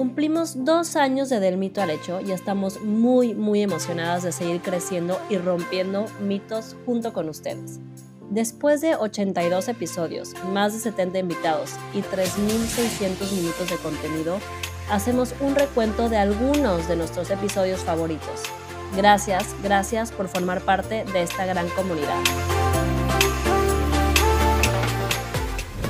Cumplimos dos años de Del Mito al Hecho y estamos muy, muy emocionadas de seguir creciendo y rompiendo mitos junto con ustedes. Después de 82 episodios, más de 70 invitados y 3.600 minutos de contenido, hacemos un recuento de algunos de nuestros episodios favoritos. Gracias, gracias por formar parte de esta gran comunidad.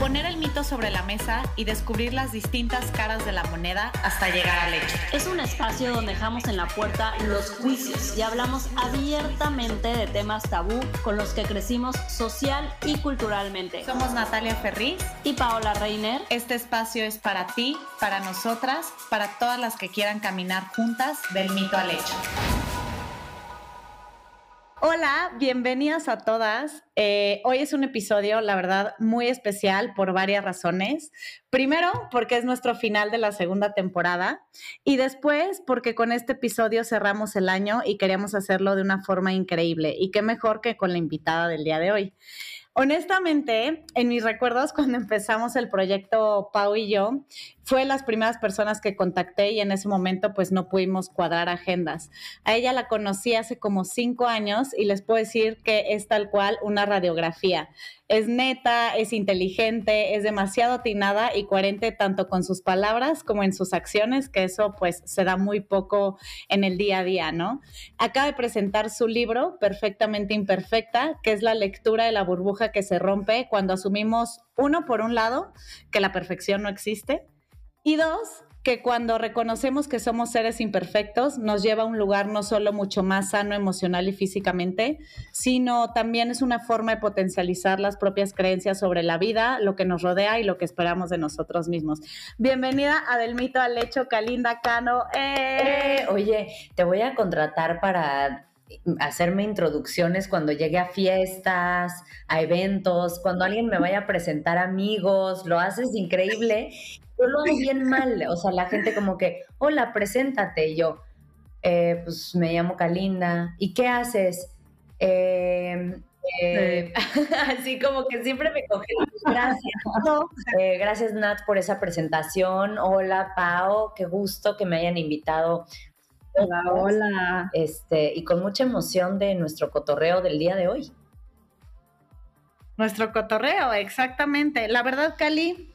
Poner el mito sobre la mesa y descubrir las distintas caras de la moneda hasta llegar al hecho. Es un espacio donde dejamos en la puerta los juicios y hablamos abiertamente de temas tabú con los que crecimos social y culturalmente. Somos Natalia Ferriz y Paola Reiner. Este espacio es para ti, para nosotras, para todas las que quieran caminar juntas del mito al hecho. Hola, bienvenidas a todas. Eh, hoy es un episodio, la verdad, muy especial por varias razones. Primero, porque es nuestro final de la segunda temporada y después porque con este episodio cerramos el año y queríamos hacerlo de una forma increíble. Y qué mejor que con la invitada del día de hoy. Honestamente, en mis recuerdos, cuando empezamos el proyecto Pau y yo, fue las primeras personas que contacté y en ese momento pues no pudimos cuadrar agendas. A ella la conocí hace como cinco años y les puedo decir que es tal cual una radiografía. Es neta, es inteligente, es demasiado atinada y coherente tanto con sus palabras como en sus acciones, que eso pues se da muy poco en el día a día, ¿no? Acaba de presentar su libro, Perfectamente Imperfecta, que es la lectura de la burbuja que se rompe cuando asumimos, uno, por un lado, que la perfección no existe, y dos, que cuando reconocemos que somos seres imperfectos nos lleva a un lugar no solo mucho más sano emocional y físicamente, sino también es una forma de potencializar las propias creencias sobre la vida, lo que nos rodea y lo que esperamos de nosotros mismos. Bienvenida a Del Mito al Hecho, Kalinda Cano. ¡Eh! oye, te voy a contratar para hacerme introducciones cuando llegue a fiestas, a eventos, cuando alguien me vaya a presentar amigos, lo haces increíble yo lo hago bien mal. O sea, la gente como que, hola, preséntate. Y yo, eh, pues me llamo Kalinda. ¿Y qué haces? Em, eh, así como que siempre me coge. Gracias. Eh, gracias, Nat, por esa presentación. Hola, Pao. Qué gusto que me hayan invitado. Hola, hola. Este, y con mucha emoción de nuestro cotorreo del día de hoy. Nuestro cotorreo, exactamente. La verdad, Cali,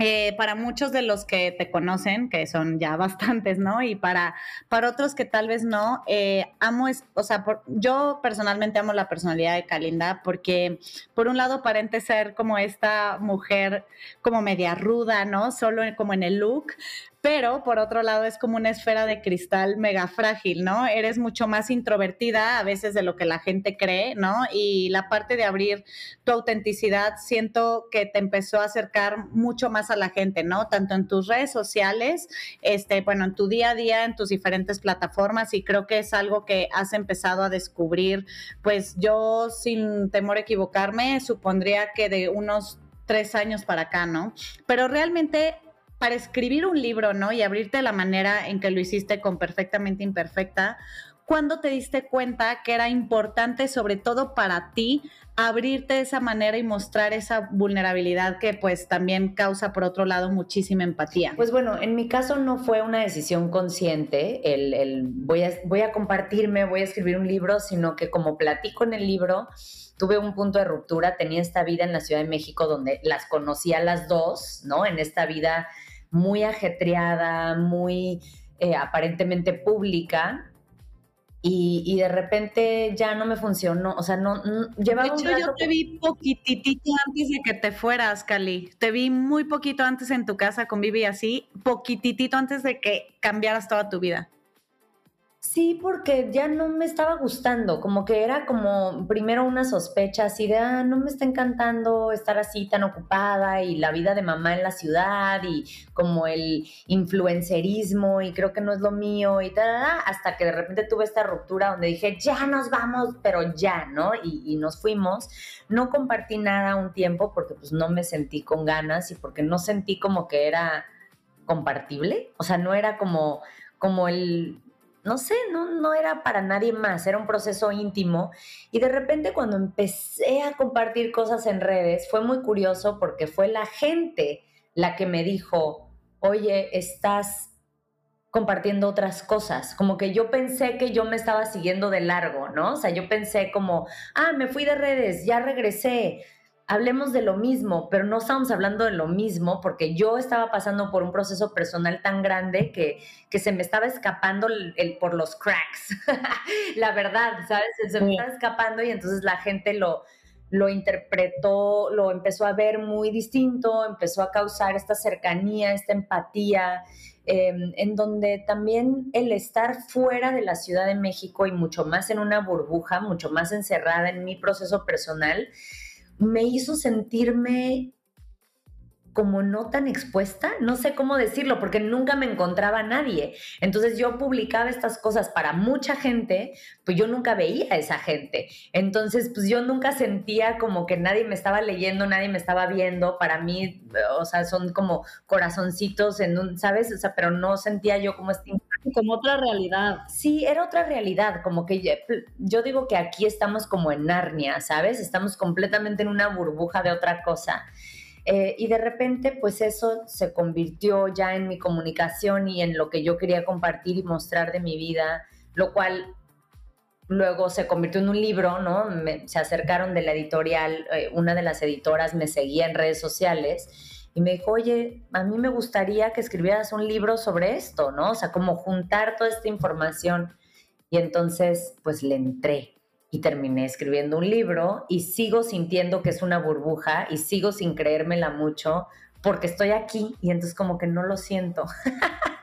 eh, para muchos de los que te conocen, que son ya bastantes, ¿no? Y para, para otros que tal vez no, eh, amo, o sea, yo personalmente amo la personalidad de Kalinda porque, por un lado, aparente ser como esta mujer como media ruda, ¿no? Solo como en el look, pero por otro lado es como una esfera de cristal mega frágil, ¿no? Eres mucho más introvertida a veces de lo que la gente cree, ¿no? Y la parte de abrir tu autenticidad siento que te empezó a acercar mucho más a la gente, ¿no? Tanto en tus redes sociales, este, bueno, en tu día a día, en tus diferentes plataformas y creo que es algo que has empezado a descubrir, pues yo sin temor a equivocarme, supondría que de unos tres años para acá, ¿no? Pero realmente para escribir un libro, ¿no? Y abrirte la manera en que lo hiciste con perfectamente imperfecta, ¿cuándo te diste cuenta que era importante, sobre todo para ti, abrirte de esa manera y mostrar esa vulnerabilidad que pues también causa, por otro lado, muchísima empatía? Pues bueno, en mi caso no fue una decisión consciente, el, voy, a, voy a compartirme, voy a escribir un libro, sino que como platico en el libro, tuve un punto de ruptura, tenía esta vida en la Ciudad de México donde las conocía las dos, ¿no? En esta vida muy ajetreada, muy eh, aparentemente pública. Y, de repente ya no me funcionó, o sea, no, llevaba De hecho, yo te vi poquitito antes de que te fueras, Cali. Te vi muy poquito antes en tu casa con Vivi así, poquitito antes de que cambiaras toda tu vida. Sí, porque ya no me estaba gustando, como que era como primero una sospecha así de, ah, no me está encantando estar así tan ocupada y la vida de mamá en la ciudad y como el influencerismo y creo que no es lo mío y tal, hasta que de repente tuve esta ruptura donde dije, ya nos vamos, pero ya, ¿no? Y, y nos fuimos. No compartí nada un tiempo porque pues no me sentí con ganas y porque no sentí como que era compartible, o sea, no era como como el no sé, no, no era para nadie más, era un proceso íntimo. Y de repente cuando empecé a compartir cosas en redes, fue muy curioso porque fue la gente la que me dijo, oye, estás compartiendo otras cosas, como que yo pensé que yo me estaba siguiendo de largo, ¿no? O sea, yo pensé como, ah, me fui de redes, ya regresé, hablemos de lo mismo, pero no estamos hablando de lo mismo porque yo estaba pasando por un proceso personal tan grande que, que se me estaba escapando el, por los cracks, la verdad, ¿sabes? Se me estaba escapando y entonces la gente lo, lo interpretó, lo empezó a ver muy distinto, empezó a causar esta cercanía, esta empatía, em, en donde también el estar fuera de la Ciudad de México y mucho más en una burbuja, mucho más encerrada en mi proceso personal, me hizo sentirme como no tan expuesta, no sé cómo decirlo, porque nunca me encontraba a nadie. Entonces yo publicaba estas cosas para mucha gente, pues yo nunca veía a esa gente. Entonces, pues yo nunca sentía como que nadie me estaba leyendo, nadie me estaba viendo. Para mí, o sea, son como corazoncitos en un, ¿sabes? O sea, pero no sentía yo como este como otra realidad. Sí, era otra realidad, como que yo digo que aquí estamos como en Narnia, ¿sabes? Estamos completamente en una burbuja de otra cosa. Eh, y de repente, pues eso se convirtió ya en mi comunicación y en lo que yo quería compartir y mostrar de mi vida, lo cual luego se convirtió en un libro, ¿no? se acercaron de la editorial, eh, una de las editoras me seguía en redes sociales y me dijo, oye, a mí me gustaría que escribieras un libro sobre esto, ¿no? O sea, como juntar toda esta información. Y entonces, pues le entré y terminé escribiendo un libro y sigo sintiendo que es una burbuja y sigo sin creérmela mucho porque estoy aquí y entonces como que no lo siento.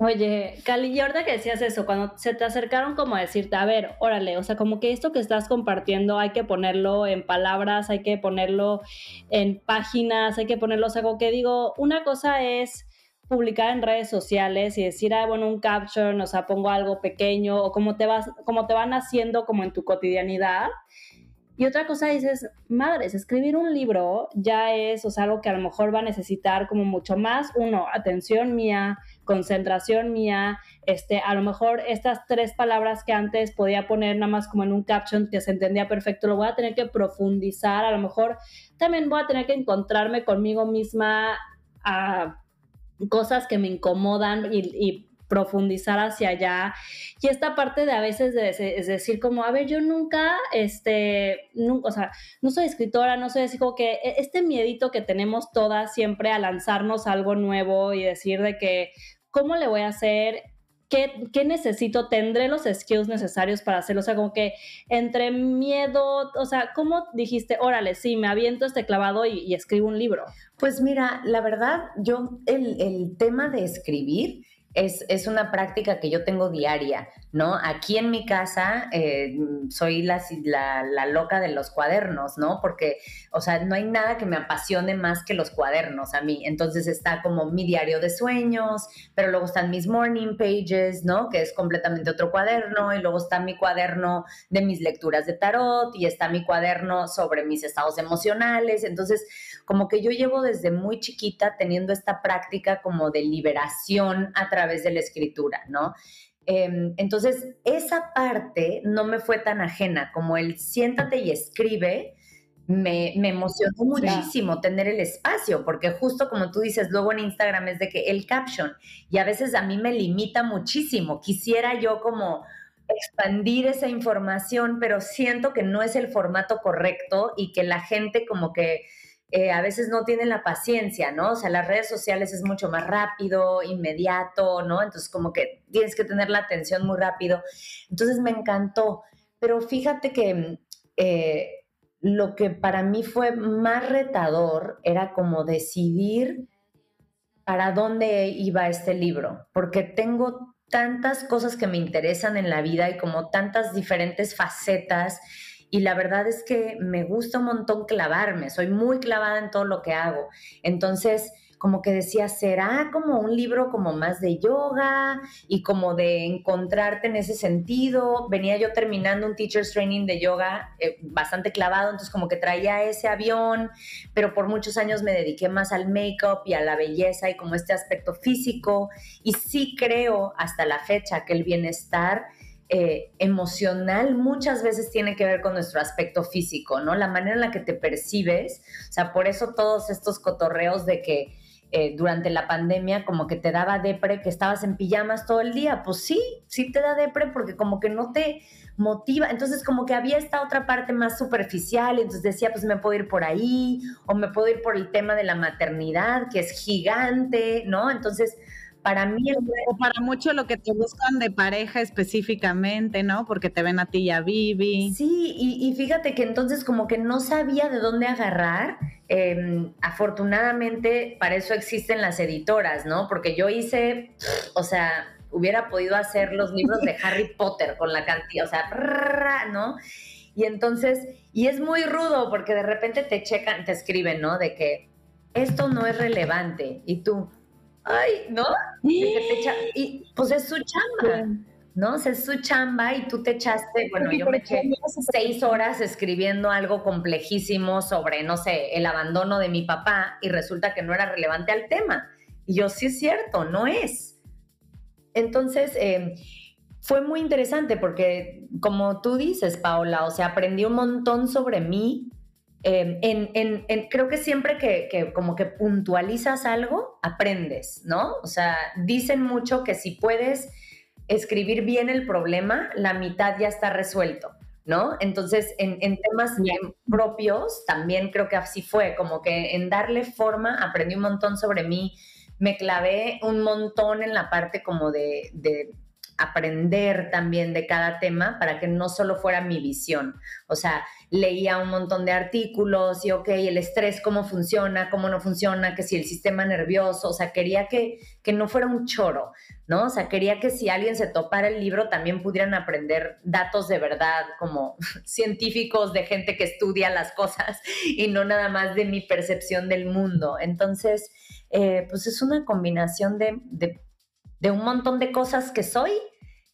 Oye, Cali, y ahorita que decías eso, cuando se te acercaron como a decirte, a ver, órale, o sea, como que esto que estás compartiendo hay que ponerlo en palabras, hay que ponerlo en páginas, hay que ponerlo, o sea, como que digo, una cosa es publicar en redes sociales y decir, ah, bueno, un caption, o sea, pongo algo pequeño, o como te vas, como te van haciendo como en tu cotidianidad, y otra cosa dices, madres, escribir un libro ya es, o sea, algo que a lo mejor va a necesitar como mucho más, uno, atención mía, concentración mía, este, a lo mejor estas tres palabras que antes podía poner nada más como en un caption que se entendía perfecto, lo voy a tener que profundizar, a lo mejor también voy a tener que encontrarme conmigo misma a cosas que me incomodan y, profundizar hacia allá. Y esta parte de a veces de, es decir, como, a ver, yo nunca, este, nunca, o sea, no soy escritora, no soy así como que e, este miedito que tenemos todas siempre a lanzarnos algo nuevo y decir de que, ¿cómo le voy a hacer? ¿Qué, ¿Qué, necesito? ¿Tendré los skills necesarios para hacerlo? O sea, como que entre miedo, o sea, ¿cómo dijiste, órale, sí, me aviento este clavado y, escribo un libro? Pues mira, la verdad, yo el, el tema de escribir es, una práctica que yo tengo diaria, ¿no? Aquí en mi casa eh, soy la, la, loca de los cuadernos, ¿no? Porque, o sea, no hay nada que me apasione más que los cuadernos a mí. Entonces está como mi diario de sueños, pero luego están mis morning pages, ¿no? Que es completamente otro cuaderno, y luego está mi cuaderno de mis lecturas de tarot, y está mi cuaderno sobre mis estados emocionales. Entonces, como que yo llevo desde muy chiquita teniendo esta práctica como de liberación a través de la escritura, ¿no? Em, entonces, esa parte no me fue tan ajena como el siéntate y escribe. Me, emocionó muchísimo tener el espacio, porque justo como tú dices, luego en Instagram es de que el caption, y a veces a mí me limita muchísimo. Quisiera yo como expandir esa información, pero siento que no es el formato correcto y que la gente como que eh, a veces no tienen la paciencia, ¿no? O sea, las redes sociales es mucho más rápido, inmediato, ¿no? Entonces como que tienes que tener la atención muy rápido. Entonces me encantó, pero fíjate que eh, lo que para mí fue más retador era como decidir para dónde iba este libro, porque tengo tantas cosas que me interesan en la vida y como tantas diferentes facetas y la verdad es que me gusta un montón clavarme, soy muy clavada en todo lo que hago. Entonces, como que decía, será como un libro como más de yoga y como de encontrarte en ese sentido. Venía yo terminando un teacher's training de yoga eh, bastante clavado, entonces como que traía ese avión, pero por muchos años me dediqué más al make-up y a la belleza y como este aspecto físico. Y sí creo hasta la fecha que el bienestar eh, emocional muchas veces tiene que ver con nuestro aspecto físico, ¿no? La manera en la que te percibes, o sea, por eso todos estos cotorreos de que eh, durante la pandemia como que te daba depre, que estabas en pijamas todo el día. Pues sí, sí te da depre porque como que no te motiva. Entonces como que había esta otra parte más superficial, entonces decía, pues me puedo ir por ahí, o me puedo ir por el tema de la maternidad, que es gigante, ¿no? Entonces para mí O para mucho lo que te buscan de pareja específicamente, ¿no? Porque te ven a ti y a Vivi. Sí, y, fíjate que entonces como que no sabía de dónde agarrar. Em, afortunadamente para eso existen las editoras, ¿no? Porque yo hice, o sea, hubiera podido hacer los libros de Harry Potter con la cantidad, o sea, ¿no? Y entonces, y es muy rudo porque de repente te checan, te escriben, ¿no? De que esto no es relevante y tú, ay, ¿no? Y pues es su chamba, ¿no? O sea, es su chamba y tú te echaste, bueno, yo me eché seis horas escribiendo algo complejísimo sobre, no sé, el abandono de mi papá y resulta que no era relevante al tema. Y yo, sí es cierto, no es. Entonces, em, fue muy interesante porque, como tú dices, Paola, o sea, aprendí un montón sobre mí, Em, en, creo que siempre que, como que puntualizas algo, aprendes, ¿no? O sea, dicen mucho que si puedes escribir bien el problema, la mitad ya está resuelto, ¿no? Entonces, en, temas propios, también creo que así fue, como que en darle forma, aprendí un montón sobre mí, me clavé un montón en la parte como de aprender también de cada tema para que no solo fuera mi visión. O sea, leía un montón de artículos y, ok, el estrés, cómo funciona, cómo no funciona, que si el sistema nervioso, o sea, quería que, que no fuera un choro, ¿no? O sea, quería que si alguien se topara el libro también pudieran aprender datos de verdad, como científicos, de gente que estudia las cosas y no nada más de mi percepción del mundo. Entonces, eh, pues es una combinación de, de de un montón de cosas que soy,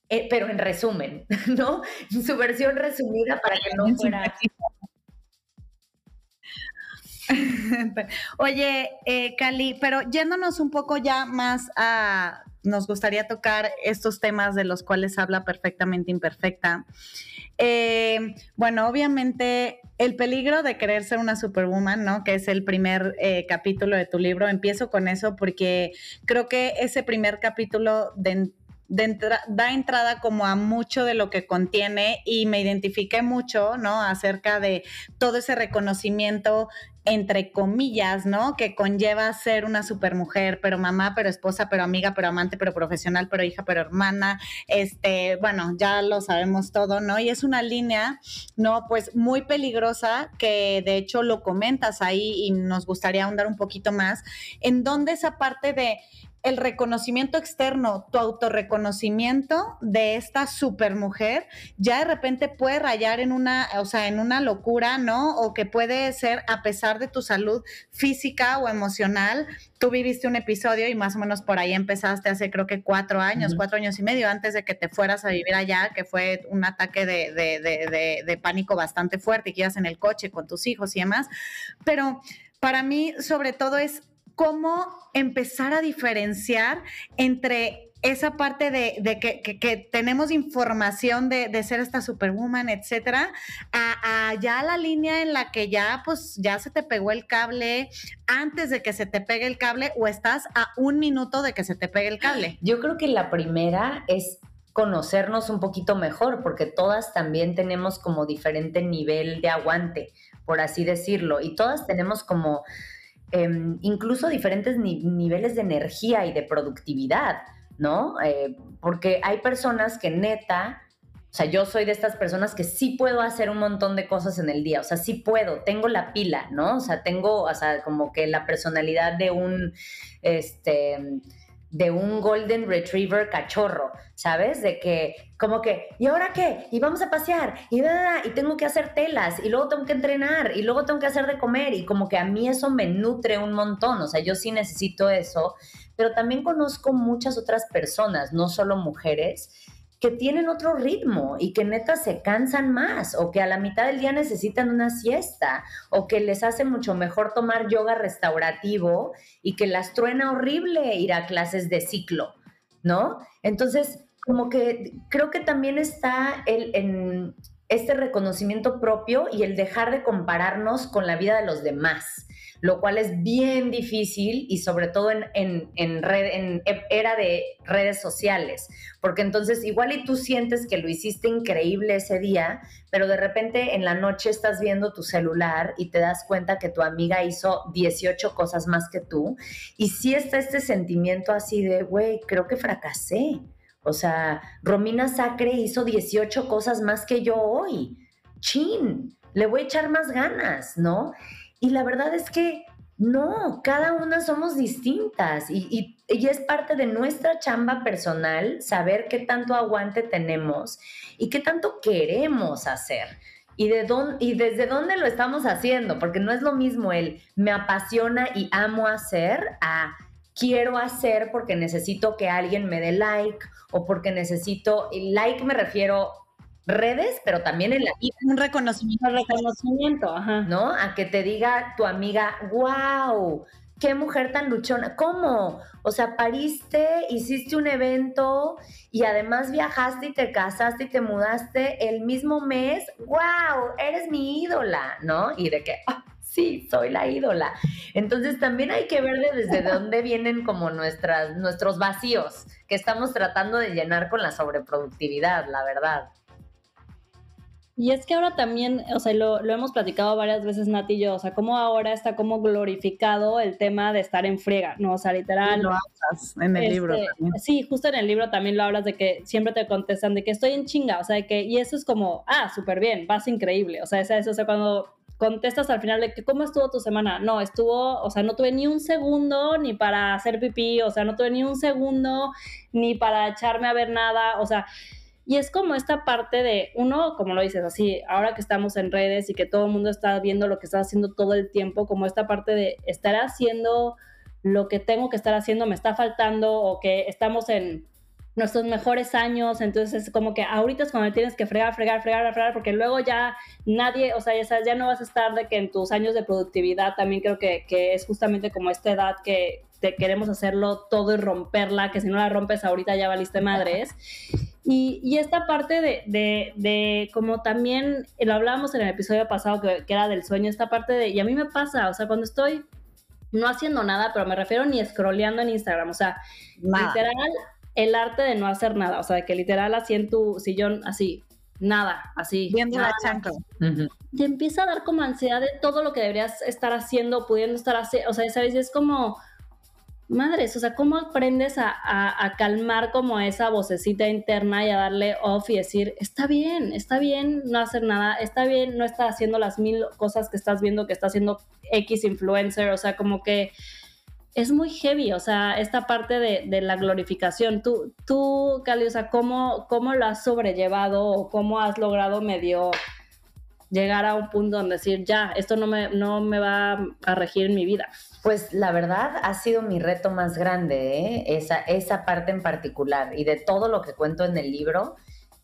eh, pero en resumen, ¿no? Su versión resumida para que no fuera... Oye, eh, Cali, pero yéndonos un poco ya más a, nos gustaría tocar estos temas de los cuales habla perfectamente imperfecta. Eh, bueno, obviamente el peligro de querer ser una superwoman, ¿no? Que es el primer eh, capítulo de tu libro. Empiezo con eso porque creo que ese primer capítulo da entrada como a mucho de lo que contiene y me identifiqué mucho, ¿no? Acerca de todo ese reconocimiento entre comillas, ¿no? Que conlleva ser una supermujer, pero mamá, pero esposa, pero amiga, pero amante, pero profesional, pero hija, pero hermana, este, bueno, ya lo sabemos todo, ¿no? Y es una línea, ¿no? Pues muy peligrosa que de hecho lo comentas ahí y nos gustaría ahondar un poquito más, en donde esa parte de el reconocimiento externo, tu autorreconocimiento de esta supermujer, ya de repente puede rayar en una, o sea, en una locura, ¿no? O que puede ser a pesar de tu salud física o emocional. Tú viviste un episodio y más o menos por ahí empezaste hace creo que cuatro años, cuatro años y medio antes de que te fueras a vivir allá, que fue un ataque de, de, de, de pánico bastante fuerte y que ibas en el coche con tus hijos y demás. Pero para mí, sobre todo, es cómo empezar a diferenciar entre esa parte de, que, tenemos información de, ser esta superwoman, etcétera, a, ya la línea en la que ya, pues, ya se te pegó el cable antes de que se te pegue el cable o estás a un minuto de que se te pegue el cable. Yo creo que la primera es conocernos un poquito mejor, porque todas también tenemos como diferente nivel de aguante, por así decirlo, y todas tenemos como Em, incluso diferentes niveles de energía y de productividad, ¿no? Eh, porque hay personas que neta, o sea, yo soy de estas personas que sí puedo hacer un montón de cosas en el día, o sea, sí puedo, tengo la pila, ¿no? O sea, tengo, o sea, como que la personalidad de un, este de un golden retriever cachorro, ¿sabes? De que, como que, ¿y ahora qué? Y vamos a pasear, y, y tengo que hacer telas, y luego tengo que entrenar, y luego tengo que hacer de comer, y como que a mí eso me nutre un montón, o sea, yo sí necesito eso, pero también conozco muchas otras personas, no solo mujeres, que tienen otro ritmo y que neta se cansan más o que a la mitad del día necesitan una siesta o que les hace mucho mejor tomar yoga restaurativo y que las truena horrible ir a clases de ciclo, ¿no? Entonces, como que creo que también está el, en este reconocimiento propio y el dejar de compararnos con la vida de los demás. Lo cual es bien difícil y sobre todo en, en, en, red, en era de redes sociales, porque entonces igual y tú sientes que lo hiciste increíble ese día, pero de repente en la noche estás viendo tu celular y te das cuenta que tu amiga hizo 18 cosas más que tú y sí está este sentimiento así de, güey, creo que fracasé. O sea, Romina Sacre hizo 18 cosas más que yo hoy. Chin, le voy a echar más ganas, ¿no? Y la verdad es que no, cada una somos distintas y, es parte de nuestra chamba personal saber qué tanto aguante tenemos y qué tanto queremos hacer. Y, de dónde, y desde dónde lo estamos haciendo, porque no es lo mismo el me apasiona y amo hacer a quiero hacer porque necesito que alguien me dé like o porque necesito, like me refiero redes, pero también en la Un reconocimiento. reconocimiento, ajá. ¿No? A que te diga tu amiga, wow, qué mujer tan luchona. ¿Cómo? O sea, pariste, hiciste un evento y además viajaste y te casaste y te mudaste el mismo mes. ¡Wow! Eres mi ídola, ¿no? Y de que, ah, sí, soy la ídola. Entonces también hay que ver desde dónde vienen como nuestras, nuestros vacíos que estamos tratando de llenar con la sobreproductividad, la verdad. Y es que ahora también, o sea, lo, lo, hemos platicado varias veces Nati y yo, o sea, cómo ahora está como glorificado el tema de estar en friega, ¿no? O sea, literal. Lo hablas en el libro este, también. Sí, justo en el libro también lo hablas de que siempre te contestan de que estoy en chinga, o sea, de que, y eso es como, ah, súper bien, vas increíble, o sea, es eso, o sea, cuando contestas al final de que cómo estuvo tu semana. No, estuvo, o sea, no tuve ni un segundo ni para hacer pipí, o sea, no tuve ni un segundo ni para echarme a ver nada, o sea, y es como esta parte de, uno, como lo dices, así, ahora que estamos en redes y que todo el mundo está viendo lo que estás haciendo todo el tiempo, como esta parte de estar haciendo lo que tengo que estar haciendo, me está faltando o que estamos en nuestros mejores años, entonces es como que ahorita es cuando tienes que fregar, fregar, fregar, fregar, porque luego ya nadie, o sea, ya, sabes, ya no vas a estar de que en tus años de productividad. También creo que, que es justamente como esta edad que te queremos hacerlo todo y romperla, que si no la rompes ahorita ya valiste madres. Y, y esta parte de, de, de, como también, lo hablábamos en el episodio pasado que, que era del sueño, esta parte de, y a mí me pasa, o sea, cuando estoy no haciendo nada, pero me refiero ni scrolleando en Instagram, o sea, literal, el arte de no hacer nada, o sea, de que literal así en tu sillón, así, nada, así. Viendo la chancla. Te empieza a dar como ansiedad de todo lo que deberías estar haciendo, pudiendo estar haciendo, o sea, ¿sabes? Es como, madres, o sea, ¿cómo aprendes a, a, calmar como esa vocecita interna y a darle off y decir, está bien, está bien no hacer nada, está bien no estar haciendo las mil cosas que estás viendo que está haciendo X influencer, o sea, como que es muy heavy, o sea, esta parte de, la glorificación. Tú, tú, Cali, o sea, ¿cómo, ¿cómo lo has sobrellevado o cómo has logrado medio llegar a un punto donde decir, ya, esto no me, no me va a regir en mi vida? Pues la verdad ha sido mi reto más grande, ¿eh? esa, esa parte en particular. Y de todo lo que cuento en el libro,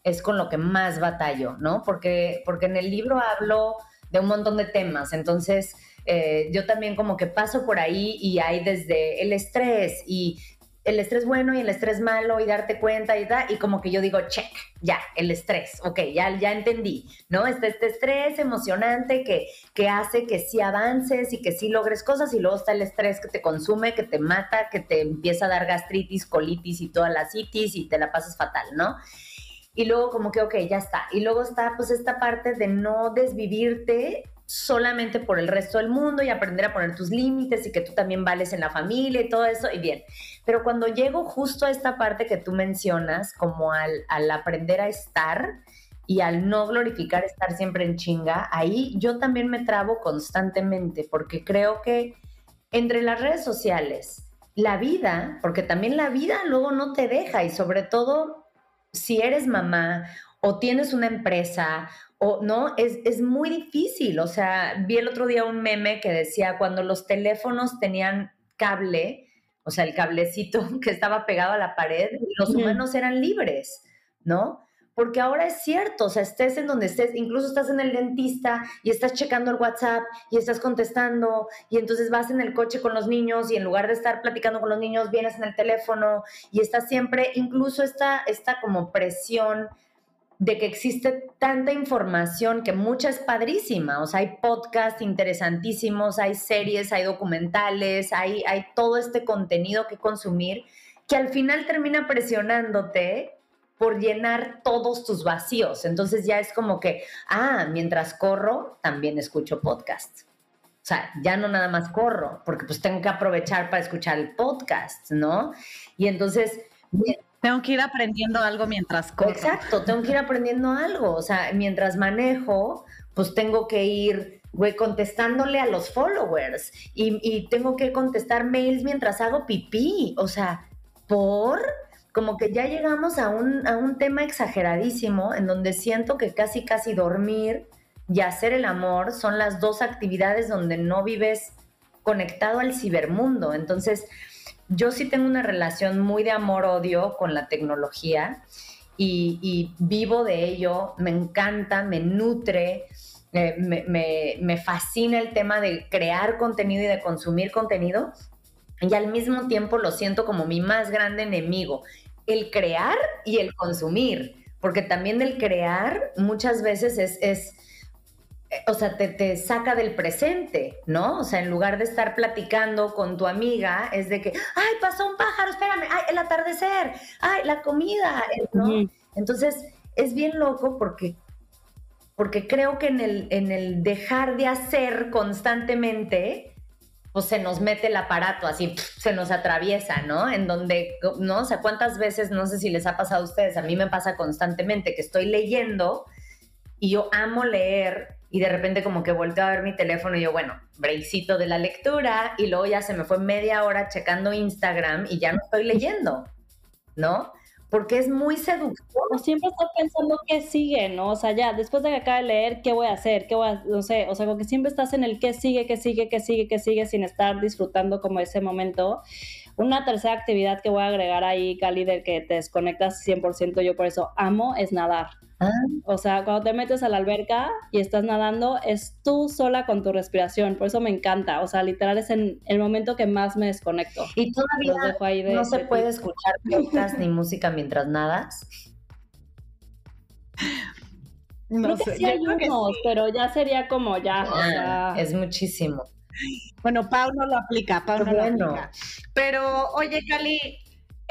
es con lo que más batallo, ¿no? Porque, porque en el libro hablo de un montón de temas. Entonces, eh, yo también como que paso por ahí y hay desde el estrés y el estrés bueno y el estrés malo y darte cuenta y da, y como que yo digo, check, ya, el estrés, ok, ya, ya entendí, ¿no? Este, este estrés emocionante que, que hace que sí avances y que sí logres cosas y luego está el estrés que te consume, que te mata, que te empieza a dar gastritis, colitis y toda la citis y te la pasas fatal, ¿no? Y luego como que, ok, ya está. Y luego está pues esta parte de no desvivirte solamente por el resto del mundo y aprender a poner tus límites y que tú también vales en la familia y todo eso, y bien. Pero cuando llego justo a esta parte que tú mencionas, como al, al aprender a estar y al no glorificar estar siempre en chinga, ahí yo también me trabo constantemente porque creo que entre las redes sociales, la vida, porque también la vida luego no te deja y sobre todo si eres mamá o tienes una empresa o no, es, es, muy difícil. O sea, vi el otro día un meme que decía cuando los teléfonos tenían cable, o sea, el cablecito que estaba pegado a la pared, los humanos eran libres, ¿no? Porque ahora es cierto, o sea, estés en donde estés, incluso estás en el dentista y estás checando el WhatsApp y estás contestando y entonces vas en el coche con los niños y en lugar de estar platicando con los niños, vienes en el teléfono y estás siempre, incluso esta, esta como presión de que existe tanta información que mucha es padrísima. O sea, hay podcasts interesantísimos, hay series, hay documentales, hay, hay todo este contenido que consumir que al final termina presionándote por llenar todos tus vacíos. Entonces ya es como que, ah, mientras corro, también escucho podcasts. O sea, ya no nada más corro, porque pues tengo que aprovechar para escuchar el podcast, ¿no? Y entonces... Tengo que ir aprendiendo algo mientras corro. Exacto, tengo que ir aprendiendo algo. O sea, mientras manejo, pues tengo que ir, güey, contestándole a los followers y, y tengo que contestar mails mientras hago pipí. O sea, por como que ya llegamos a un, a un tema exageradísimo en donde siento que casi, casi dormir y hacer el amor son las dos actividades donde no vives conectado al cibermundo. Entonces, yo sí tengo una relación muy de amor-odio con la tecnología y, vivo de ello, me encanta, me nutre, eh, me, fascina el tema de crear contenido y de consumir contenido, y al mismo tiempo lo siento como mi más grande enemigo, el crear y el consumir, porque también el crear muchas veces es, es o sea, te, saca del presente, ¿no? O sea, en lugar de estar platicando con tu amiga, es de que, ay, pasó un pájaro, espérame, ay, el atardecer, ay, la comida, ¿no? Entonces, es bien loco porque, porque creo que en el, en el dejar de hacer constantemente, pues se nos mete el aparato, así se nos atraviesa, ¿no? En donde, ¿no? O sea, ¿cuántas veces, no sé si les ha pasado a ustedes, a mí me pasa constantemente que estoy leyendo y yo amo leer y de repente como que volteo a ver mi teléfono y yo, bueno, breakcito de la lectura y luego ya se me fue media hora checando Instagram y ya no estoy leyendo, ¿no? porque es muy seductor. O siempre estás pensando qué sigue, ¿no? O sea, ya, después de que acabe de leer, ¿qué voy a hacer? ¿Qué voy a, no sé, o sea, como que siempre estás en el qué sigue, qué sigue, qué sigue, qué sigue, sin estar disfrutando como ese momento. Una tercera actividad que voy a agregar ahí, Cali, del que te desconectas 100%, yo por eso amo, es nadar. Ah. O sea, cuando te metes a la alberca y estás nadando, es tú sola con tu respiración. Por eso me encanta. O sea, literal es en el momento que más me desconecto. Y todavía no se puede escuchar podcast ni música mientras nadas. No sé, sí hay unos, pero ya sería como ya. o ah, sea... Es muchísimo. Bueno, Pau no lo aplica, Pau no lo aplica. Pero, oye, Cali,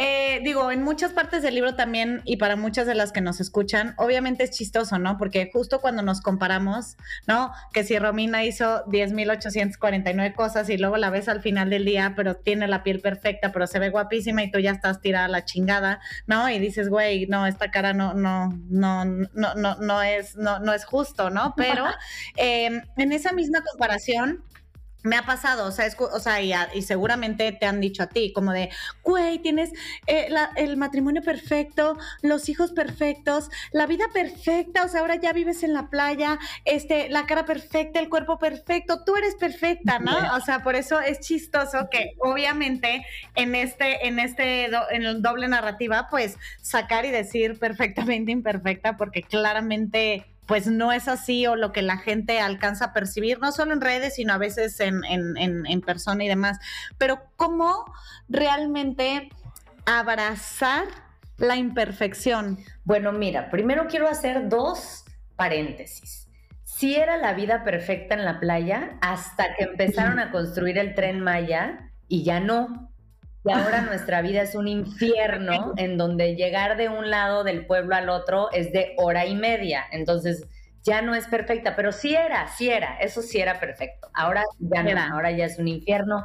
eh, digo, en muchas partes del libro también, y para muchas de las que nos escuchan, obviamente es chistoso, ¿no? Porque justo cuando nos comparamos, ¿no? Que si Romina hizo 10.849 cosas y luego la ves al final del día, pero tiene la piel perfecta, pero se ve guapísima y tú ya estás tirada a la chingada, ¿no? Y dices, güey, no, esta cara no, no, no, no, no, no es, no, no es justo, ¿no? Pero em, en esa misma comparación, me ha pasado, o sea, o sea y, seguramente te han dicho a ti, como de, güey, tienes eh, el matrimonio perfecto, los hijos perfectos, la vida perfecta, o sea, ahora ya vives en la playa, este, la cara perfecta, el cuerpo perfecto, tú eres perfecta, ¿no? O sea, por eso es chistoso que obviamente en este, en este, en el doble narrativa, pues sacar y decir perfectamente imperfecta, porque claramente pues no es así o lo que la gente alcanza a percibir, no solo en redes, sino a veces en, en, persona y demás. Pero cómo realmente abrazar la imperfección. Bueno, mira, primero quiero hacer dos paréntesis. Si era la vida perfecta en la playa hasta que empezaron a construir el tren Maya y ya no. Y ahora nuestra vida es un infierno en donde llegar de un lado del pueblo al otro es de hora y media. Entonces ya no es perfecta, pero sí era, sí era, eso sí era perfecto. Ahora ya no, ahora ya es un infierno.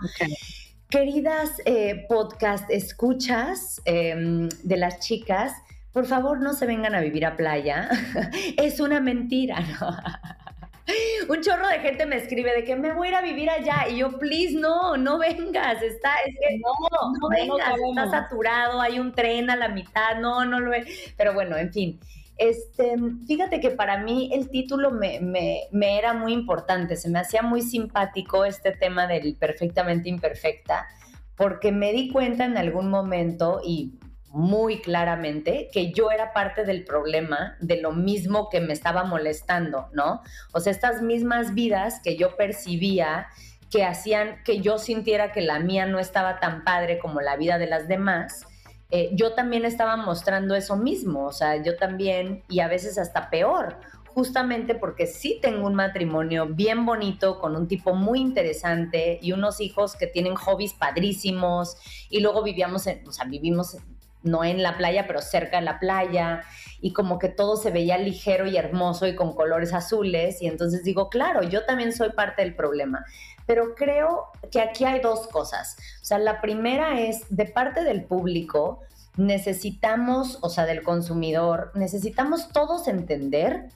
Queridas eh, podcast escuchas em, de las chicas, por favor no se vengan a vivir a playa. es una mentira, ¿no? un chorro de gente me escribe de que me voy a ir a vivir allá y yo, please, no, no vengas, está, es que no, no, vengas, está saturado, hay un tren a la mitad, no, no lo ve. Pero bueno, en fin. Este, fíjate que para mí el título me, me, me era muy importante, se me hacía muy simpático este tema del perfectamente imperfecta, porque me di cuenta en algún momento y muy claramente que yo era parte del problema de lo mismo que me estaba molestando, ¿no? O sea, estas mismas vidas que yo percibía que hacían que yo sintiera que la mía no estaba tan padre como la vida de las demás, eh, yo también estaba mostrando eso mismo, o sea, yo también, y a veces hasta peor, justamente porque sí tengo un matrimonio bien bonito con un tipo muy interesante y unos hijos que tienen hobbies padrísimos y luego vivíamos en, o sea, vivimos no en la playa, pero cerca de la playa y como que todo se veía ligero y hermoso y con colores azules y entonces digo, claro, yo también soy parte del problema. Pero creo que aquí hay dos cosas. O sea, la primera es, de parte del público, necesitamos, o sea, del consumidor, necesitamos todos entender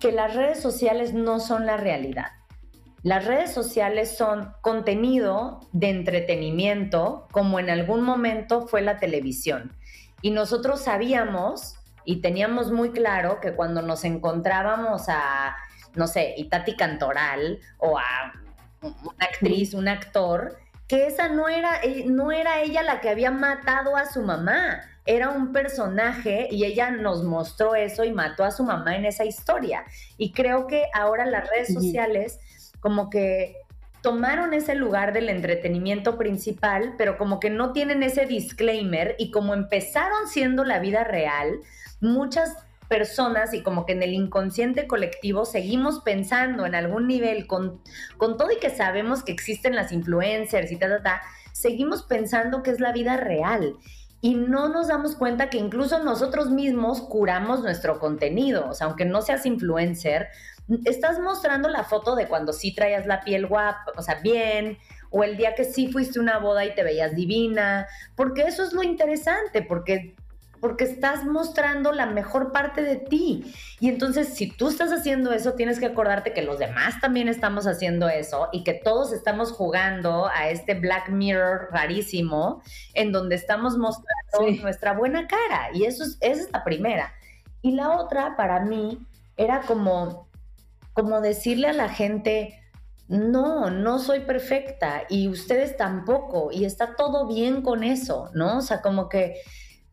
que las redes sociales no son la realidad. Las redes sociales son contenido de entretenimiento, como en algún momento fue la televisión. Y nosotros sabíamos y teníamos muy claro que cuando nos encontrábamos a, no sé, Itati Cantoral o a una actriz, un actor, que esa no era, eh, no era ella la que había matado a su mamá, era un personaje y ella nos mostró eso y mató a su mamá en esa historia. Y creo que ahora las redes sociales como que tomaron ese lugar del entretenimiento principal, pero como que no tienen ese disclaimer y como empezaron siendo la vida real, muchas personas y como que en el inconsciente colectivo seguimos pensando en algún nivel con, con todo y que sabemos que existen las influencers y ta, ta, ta, seguimos pensando que es la vida real y no nos damos cuenta que incluso nosotros mismos curamos nuestro contenido. O sea, aunque no seas influencer, estás mostrando la foto de cuando sí traías la piel guapa, o sea, bien, o el día que sí fuiste a una boda y te veías divina, porque eso es lo interesante, porque porque estás mostrando la mejor parte de ti. Y entonces, si tú estás haciendo eso, tienes que acordarte que los demás también estamos haciendo eso y que todos estamos jugando a este Black Mirror rarísimo en donde estamos mostrando nuestra buena cara. Y eso es, esa es la primera. Y la otra, para mí, era como, como decirle a la gente, no, no soy perfecta y ustedes tampoco y está todo bien con eso, ¿no? O sea, como que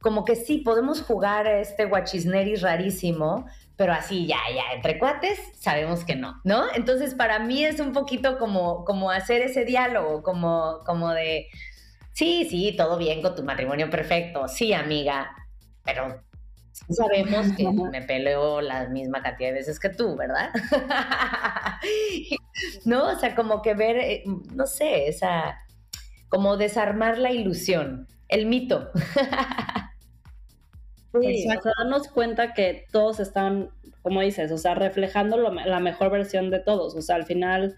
como que sí, podemos jugar a este guachisneri rarísimo, pero así ya, ya, entre cuates, sabemos que no, ¿no? Entonces, para mí es un poquito como, como hacer ese diálogo, como, como de, sí, sí, todo bien con tu matrimonio perfecto, sí, amiga, pero sabemos que me peleo la misma cantidad de veces que tú, ¿verdad? ¿No? O sea, como que ver, eh, no sé, esa, como desarmar la ilusión, el mito. Sí, darnos cuenta que todos están, como dices, o sea, reflejando la mejor versión de todos. O sea, al final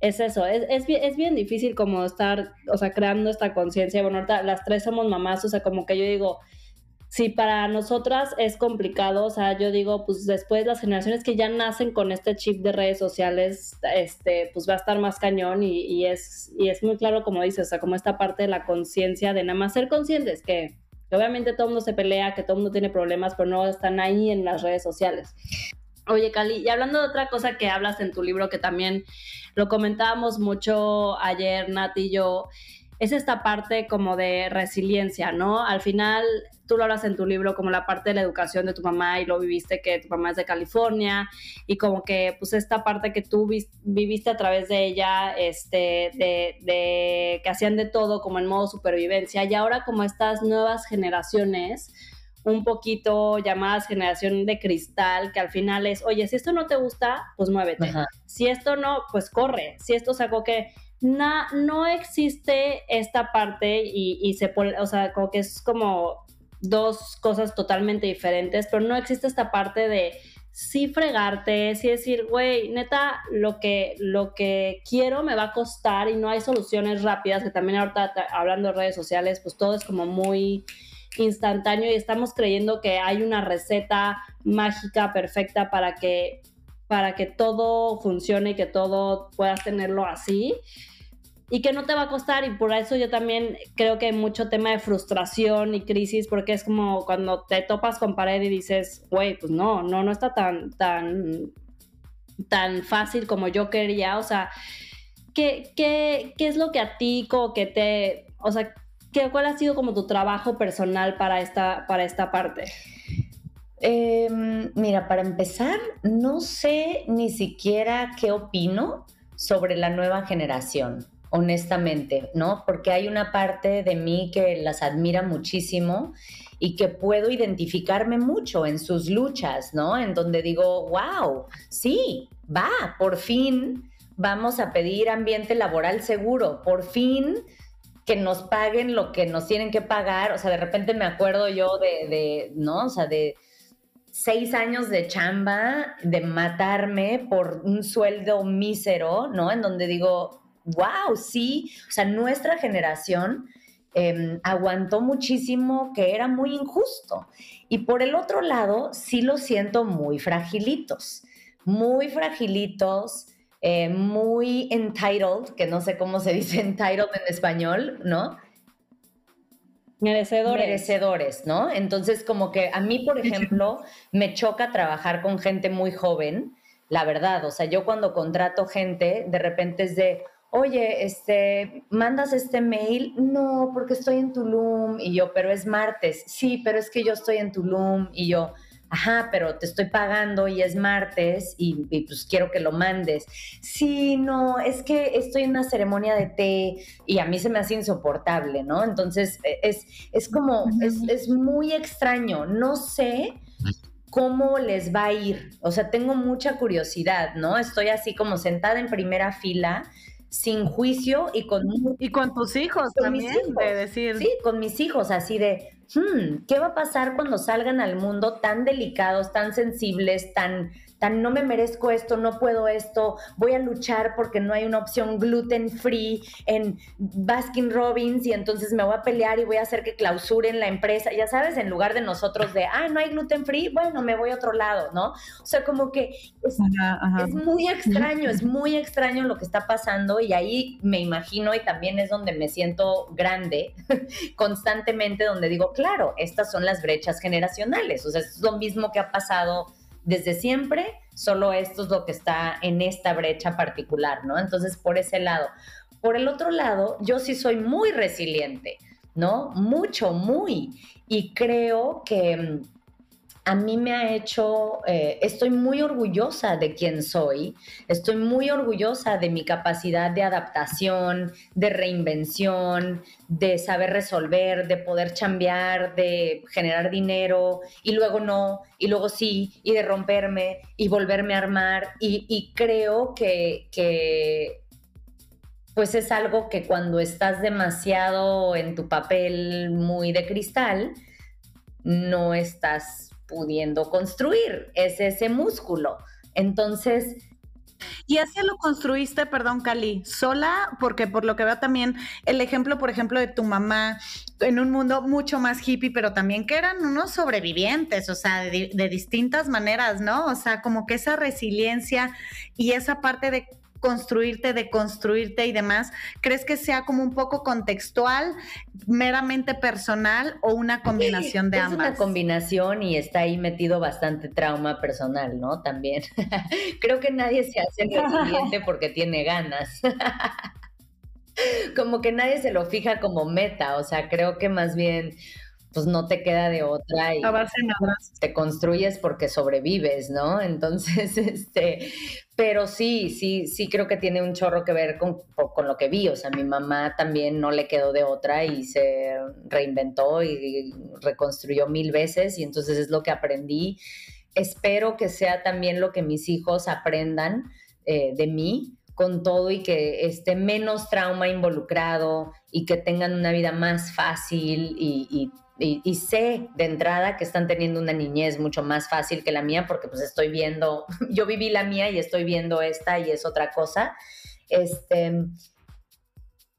es eso, es, es, bien, es bien difícil como estar, o sea, creando esta conciencia. Bueno, ahorita las tres somos mamás, o sea, como que yo digo, si para nosotras es complicado, o sea, yo digo, pues después las generaciones que ya nacen con este chip de redes sociales, este, pues va a estar más cañón y, es, y es muy claro, como dices, o sea, como esta parte de la conciencia, de nada más ser conscientes que obviamente todo el mundo se pelea, que todo el mundo tiene problemas, pero no están ahí en las redes sociales. Oye, Cali, y hablando de otra cosa que hablas en tu libro, que también lo comentábamos mucho ayer, Nati y yo, es esta parte como de resiliencia, ¿no? Al final, tú lo hablas en tu libro como la parte de la educación de tu mamá y lo viviste que tu mamá es de California y como que pues esta parte que tú viviste a través de ella, este, de, que hacían de todo como en modo supervivencia y ahora como estas nuevas generaciones, un poquito llamadas generación de cristal, que al final es, oye, si esto no te gusta, pues muévete. Si esto no, pues corre. Si esto sacó que no existe esta parte y, y se pone, o sea, como que es como dos cosas totalmente diferentes, pero no existe esta parte de sí fregarte, sí decir, güey, neta, lo que, lo que quiero me va a costar y no hay soluciones rápidas, que también ahorita hablando de redes sociales, pues todo es como muy instantáneo y estamos creyendo que hay una receta mágica perfecta para que para que todo funcione y que todo puedas tenerlo así y que no te va a costar y por eso yo también creo que hay mucho tema de frustración y crisis porque es como cuando te topas con pared y dices, güey, pues no, no, no está tan, tan, tan fácil como yo quería, o sea, ¿qué, qué, qué es lo que a ti como que te, o sea, ¿qué, cuál ha sido como tu trabajo personal para esta, para esta parte? Em, mira, para empezar, no sé ni siquiera qué opino sobre la nueva generación honestamente, ¿no? Porque hay una parte de mí que las admira muchísimo y que puedo identificarme mucho en sus luchas, ¿no? En donde digo, wow, sí, va, por fin vamos a pedir ambiente laboral seguro, por fin que nos paguen lo que nos tienen que pagar, o sea, de repente me acuerdo yo de, de ¿no? O sea, de seis años de chamba, de matarme por un sueldo mísero, ¿no? En donde digo, wow, sí, o sea, nuestra generación Em, aguantó muchísimo que era muy injusto. Y por el otro lado, sí lo siento muy fragilitos, muy fragilitos, eh, muy entitled, que no sé cómo se dice entitled en español, ¿no? Merecedores. Merecedores, ¿no? Entonces, como que a mí, por ejemplo, me choca trabajar con gente muy joven, la verdad. O sea, yo cuando contrato gente, de repente es de, oye, este, mandas este mail, no, porque estoy en Tulum, y yo, pero es martes, sí, pero es que yo estoy en Tulum, y yo, ajá, pero te estoy pagando y es martes y, pues quiero que lo mandes. Sí, no, es que estoy en una ceremonia de té y a mí se me hace insoportable, ¿no? Entonces, e, es, es como, es, es muy extraño, no sé cómo les va a ir. O sea, tengo mucha curiosidad, ¿no? Estoy así como sentada en primera fila sin juicio y con... Y con tus hijos también, de decir... Sí, con mis hijos, así de, hmm, ¿qué va a pasar cuando salgan al mundo tan delicados, tan sensibles, tan tan no me merezco esto, no puedo esto, voy a luchar porque no hay una opción gluten free en Baskin Robbins y entonces me voy a pelear y voy a hacer que clausuren la empresa, ya sabes, en lugar de nosotros de, ah, no hay gluten free, bueno, me voy a otro lado, ¿no? O sea, como que es, muy extraño, es muy extraño lo que está pasando y ahí me imagino y también es donde me siento grande constantemente, donde digo, claro, estas son las brechas generacionales, o sea, es lo mismo que ha pasado desde siempre, solo esto es lo que está en esta brecha particular, ¿no? Entonces, por ese lado. Por el otro lado, yo sí soy muy resiliente, ¿no? Mucho, muy. Y creo que mm, a mí me ha hecho, eh, estoy muy orgullosa de quién soy, estoy muy orgullosa de mi capacidad de adaptación, de reinvención, de saber resolver, de poder chambear, de generar dinero y luego no, y luego sí, y de romperme y volverme a armar. Y, creo que, que pues es algo que cuando estás demasiado en tu papel muy de cristal, no estás pudiendo construir, es ese músculo. Entonces... Y así lo construiste, perdón, Cali, sola, porque por lo que veo también el ejemplo, por ejemplo, de tu mamá en un mundo mucho más hippie, pero también que eran unos sobrevivientes, o sea, de, de distintas maneras, ¿no? O sea, como que esa resiliencia y esa parte de construirte, deconstruirte y demás, ¿crees que sea como un poco contextual, meramente personal o una combinación de ambas? Es una combinación y está ahí metido bastante trauma personal, ¿no? También. Creo que nadie se hace resiliente porque tiene ganas. como que nadie se lo fija como meta, o sea, creo que más bien pues no te queda de otra y te construyes porque sobrevives, ¿no? Entonces, este, pero sí, sí, sí creo que tiene un chorro que ver con, con, lo que vi, o sea, mi mamá también no le quedó de otra y se reinventó y reconstruyó mil veces y entonces es lo que aprendí. Espero que sea también lo que mis hijos aprendan eh, de mí, con todo y que esté menos trauma involucrado y que tengan una vida más fácil y, y, sé de entrada que están teniendo una niñez mucho más fácil que la mía porque pues estoy viendo, yo viví la mía y estoy viendo esta y es otra cosa. Este,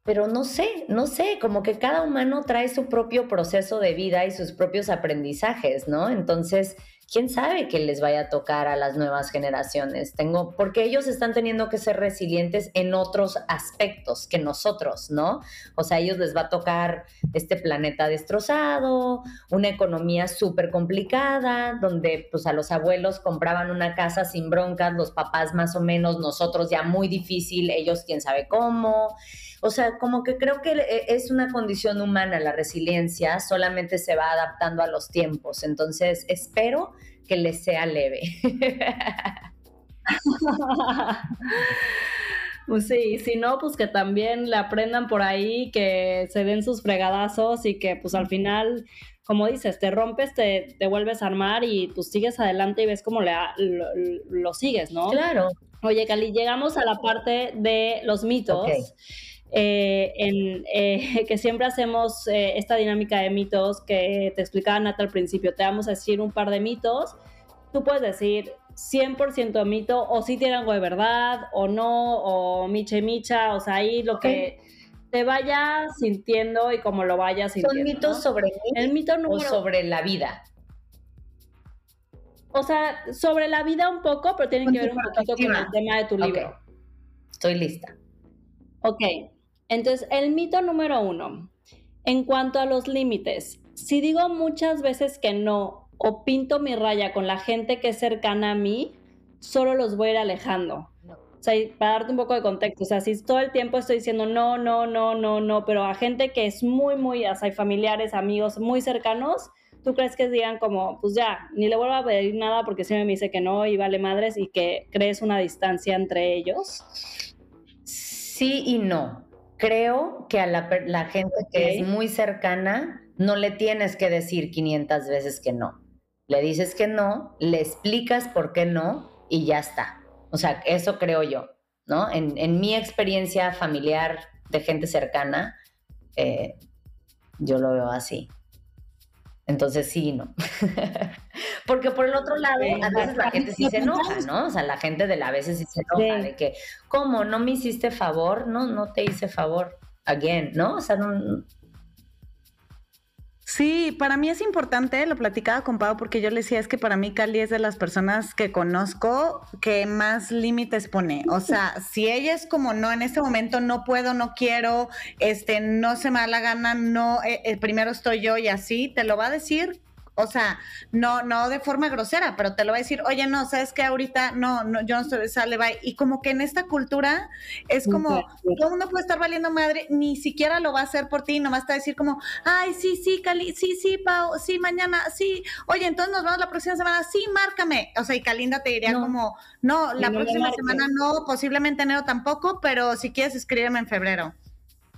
pero no sé, no sé, como que cada humano trae su propio proceso de vida y sus propios aprendizajes, ¿no? Entonces, quién sabe qué les vaya a tocar a las nuevas generaciones. Tengo, porque ellos están teniendo que ser resilientes en otros aspectos que nosotros, ¿no? O sea, a ellos les va a tocar este planeta destrozado, una economía súper complicada, donde pues a los abuelos compraban una casa sin broncas, los papás más o menos, nosotros ya muy difícil, ellos quién sabe cómo. O sea, como que creo que e, es una condición humana la resiliencia, solamente se va adaptando a los tiempos. Entonces, espero que les sea leve. Pues sí, si no, pues que también le aprendan por ahí, que se den sus fregadazos y que pues al final, como dices, te rompes, te, te vuelves a armar y pues sigues adelante y ves cómo le, lo, sigues, ¿no? Claro. Oye, Cali, llegamos a la parte de los mitos. Eh, en, eh, que siempre hacemos eh, esta dinámica de mitos que te explicaba Nata al principio. Te vamos a decir un par de mitos. Tú puedes decir 100% mito o si tiene algo de verdad o no, o micha y micha, o sea, ahí lo que te vaya sintiendo y como lo vayas sintiendo. ¿Son mitos sobre mí el mito o sobre la vida? O sea, sobre la vida un poco, pero tienen que ver un poquito con el tema de tu libro. Estoy lista. Ok, entonces el mito número uno, en cuanto a los límites, si digo muchas veces que no o pinto mi raya con la gente que es cercana a mí, solo los voy a ir alejando. O sea, para darte un poco de contexto, o sea, si todo el tiempo estoy diciendo no, no, no, no, no, pero a gente que es muy, muy, o sea, hay familiares, amigos muy cercanos, ¿tú crees que digan como, pues ya, ni le vuelvo a pedir nada porque siempre me dice que no y vale madres y que crees una distancia entre ellos? Sí y no. Creo que a la, la gente que es muy cercana no le tienes que decir 500 veces que no le dices que no, le explicas por qué no y ya está. O sea, eso creo yo, ¿no? En, mi experiencia familiar de gente cercana, eh, yo lo veo así. Entonces sí, no. Porque por el otro lado, a veces la gente sí se enoja, ¿no? O sea, la gente de la veces sí se enoja de que, ¿cómo? ¿No me hiciste favor? No, no te hice favor. Again, ¿no? O sea, no, Sí, para mí es importante, lo platicaba con Pau porque yo le decía, es que para mí Cali es de las personas que conozco que más límites pone. O sea, si ella es como, no, en este momento no puedo, no quiero, este, no se me da la gana, no, eh, eh, primero estoy yo y así, te lo va a decir o sea, no, no de forma grosera, pero te lo va a decir, oye, no, sabes que ahorita no, no, yo no estoy, sale, va. Y como que en esta cultura es como, todo mundo puede estar valiendo madre, ni siquiera lo va a hacer por ti, nomás te va a decir como, ay, sí, sí, Cali, sí, sí, Pau, sí, mañana, sí, oye, entonces nos vemos la próxima semana, sí, márcame. O sea, y Calinda te diría como, no, la próxima semana no, posiblemente enero tampoco, pero si quieres escríbeme en febrero.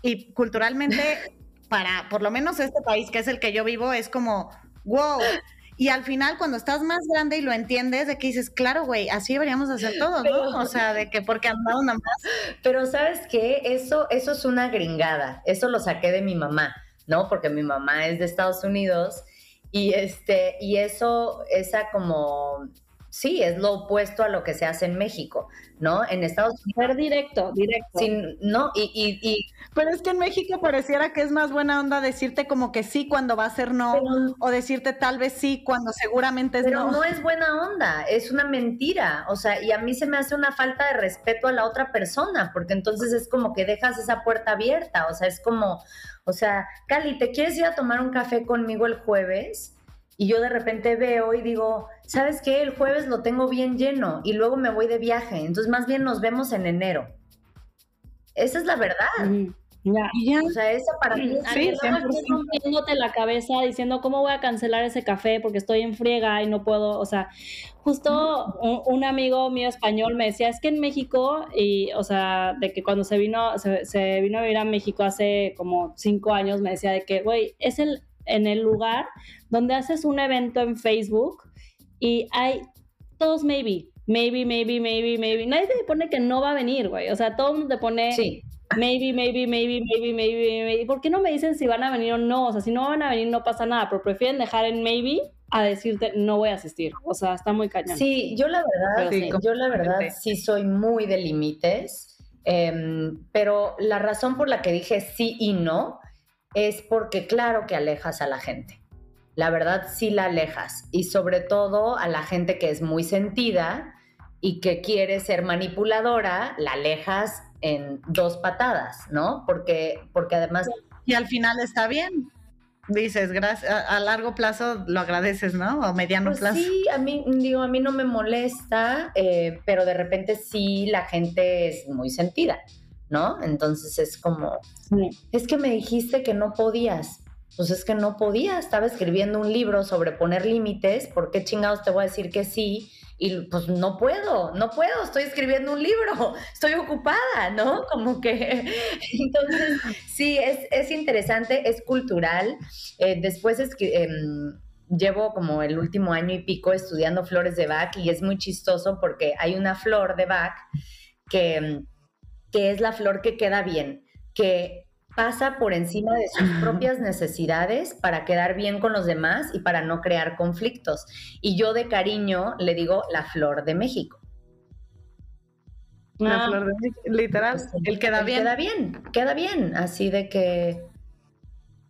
Y culturalmente, para por lo menos este país que es el que yo vivo, es como wow. Y al final, cuando estás más grande y lo entiendes, de que dices, claro, güey, así deberíamos hacer todos, ¿no? O sea, de que porque andado nada más. Pero ¿sabes qué? Eso, eso es una gringada. Eso lo saqué de mi mamá, ¿no? Porque mi mamá es de Estados Unidos y este, y eso, esa como sí, es lo opuesto a lo que se hace en México, ¿no? En Estados Unidos. directo, directo. Sin, no, y, y, y, Pero es que en México pareciera que es más buena onda decirte como que sí cuando va a ser no, o decirte tal vez sí cuando seguramente es pero no. no es buena onda, es una mentira. O sea, y a mí se me hace una falta de respeto a la otra persona, porque entonces es como que dejas esa puerta abierta. O sea, es como, o sea, Cali, ¿te quieres ir a tomar un café conmigo el jueves? Y yo de repente veo y digo, ¿sabes qué? El jueves lo tengo bien lleno y luego me voy de viaje, entonces más bien nos vemos en enero. Esa es la verdad. Ya. O sea, esa para mí es sí, rompiéndote la cabeza diciendo cómo voy a cancelar ese café porque estoy en friega y no puedo, o sea, justo un, amigo mío español me decía, es que en México, y, o sea, de que cuando se vino, se, se vino a vivir a México hace como cinco años, me decía de que, güey, es el en el lugar donde haces un evento en Facebook y hay todos maybe, maybe, maybe, maybe, maybe. Nadie te pone que no va a venir, güey. O sea, todo el mundo te pone sí. maybe, maybe, maybe, maybe, maybe, maybe. ¿Por qué no me dicen si van a venir o no? O sea, si no van a venir no pasa nada, pero prefieren dejar en maybe a decirte no voy a asistir. O sea, está muy cañón. Sí, yo la verdad, yo la verdad sí soy muy de límites. Em, pero la razón por la que dije sí y no es porque claro que alejas a la gente. La verdad sí la alejas y sobre todo a la gente que es muy sentida y que quiere ser manipuladora, la alejas en dos patadas, ¿no? Porque, porque además... Y al final está bien. Dices, gracias, a, largo plazo lo agradeces, ¿no? O mediano pues plazo. Sí, a mí, digo, a mí no me molesta, eh, pero de repente sí la gente es muy sentida. ¿No? Entonces es como, es que me dijiste que no podías. Pues es que no podía, estaba escribiendo un libro sobre poner límites, ¿por qué chingados te voy a decir que sí? y pues no puedo, no puedo, estoy escribiendo un libro, estoy ocupada, ¿no? Como que, entonces, sí, es, interesante, es cultural. Eh, después es que... Em, llevo como el último año y pico estudiando flores de Bach y es muy chistoso porque hay una flor de Bach que, que es la flor que queda bien, que pasa por encima de sus propias necesidades para quedar bien con los demás y para no crear conflictos. Y yo de cariño le digo la flor de México. La ah. flor de México, literal, pues, el queda bien. Queda bien, queda bien, así de que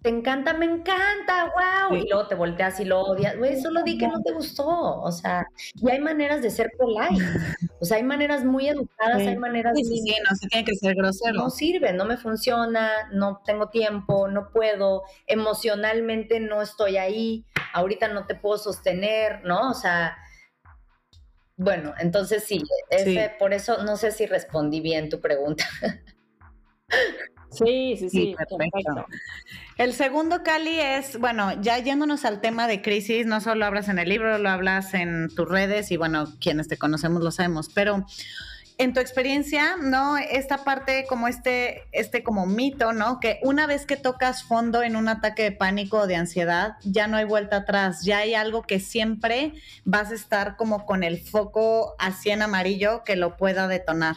te encanta, me encanta, wow. Y luego te volteas y lo odias. Güey, solo di que no te gustó. O sea, y hay maneras de ser polite. O sea, hay maneras muy educadas, hay maneras. Sí, sí, sí, no se tiene que ser grosero. No sirve, no me funciona, no tengo tiempo, no puedo, emocionalmente no estoy ahí, ahorita no te puedo sostener, ¿no? O sea, bueno, entonces sí, ese, por eso no sé si respondí bien tu pregunta. Sí, sí, sí, perfecto. El segundo, Cali, es, bueno, ya yéndonos al tema de crisis, no solo hablas en el libro, lo hablas en tus redes y bueno, quienes te conocemos lo sabemos, pero en tu experiencia, ¿no? Esta parte como este, este como mito, ¿no? Que una vez que tocas fondo en un ataque de pánico o de ansiedad, ya no hay vuelta atrás, ya hay algo que siempre vas a estar como con el foco así en amarillo que lo pueda detonar.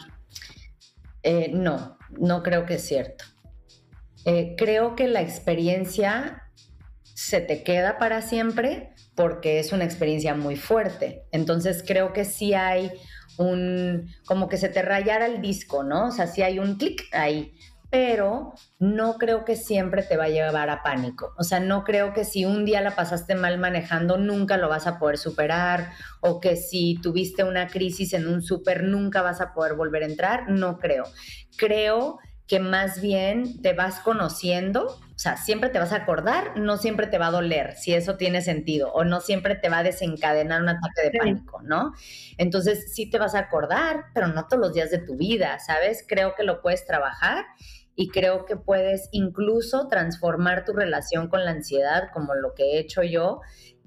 Eh, no, no creo que es cierto. Eh, creo que la experiencia se te queda para siempre porque es una experiencia muy fuerte. Entonces creo que sí hay un, como que se te rayara el disco, ¿no? O sea, sí hay un clic ahí pero no creo que siempre te va a llevar a pánico. O sea, no creo que si un día la pasaste mal manejando, nunca lo vas a poder superar, o que si tuviste una crisis en un súper, nunca vas a poder volver a entrar. No creo. Creo que más bien te vas conociendo, o sea, siempre te vas a acordar, no siempre te va a doler, si eso tiene sentido, o no siempre te va a desencadenar un ataque de pánico, ¿no? Entonces, sí te vas a acordar, pero no todos los días de tu vida, ¿sabes? Creo que lo puedes trabajar y creo que puedes incluso transformar tu relación con la ansiedad, como lo que he hecho yo,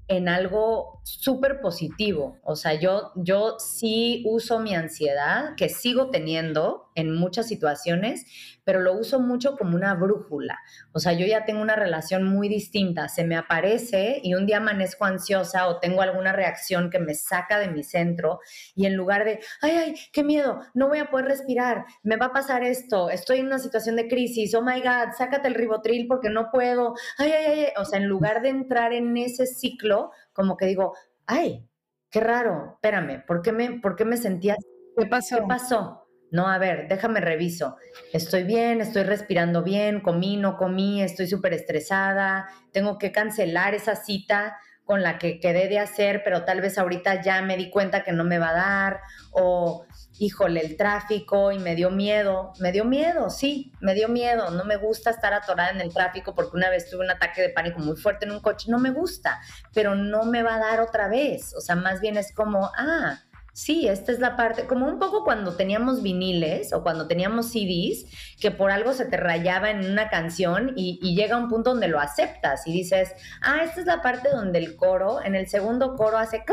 en algo súper positivo. O sea, yo, yo sí uso mi ansiedad, que sigo teniendo en muchas situaciones, pero lo uso mucho como una brújula. O sea, yo ya tengo una relación muy distinta. Se me aparece y un día amanezco ansiosa o tengo alguna reacción que me saca de mi centro y en lugar de, ay, ay, qué miedo, no voy a poder respirar, me va a pasar esto, estoy en una situación de crisis, oh my God, sácate el ribotril porque no puedo, ay, ay, ay. O sea, en lugar de entrar en ese ciclo, como que digo, ay, qué raro, espérame, ¿por qué me, por qué me sentía? ¿Qué pasó? ¿Qué pasó? No, a ver, déjame reviso. Estoy bien, estoy respirando bien, comí, no comí, estoy súper estresada, tengo que cancelar esa cita con la que quedé de hacer, pero tal vez ahorita ya me di cuenta que no me va a dar, o híjole, el tráfico y me dio miedo, me dio miedo, sí, me dio miedo, no me gusta estar atorada en el tráfico porque una vez tuve un ataque de pánico muy fuerte en un coche, no me gusta, pero no me va a dar otra vez, o sea, más bien es como, ah, Sí, esta es la parte, como un poco cuando teníamos viniles o cuando teníamos CDs, que por algo se te rayaba en una canción y, llega un punto donde lo aceptas y dices, ah, esta es la parte donde el coro, en el segundo coro hace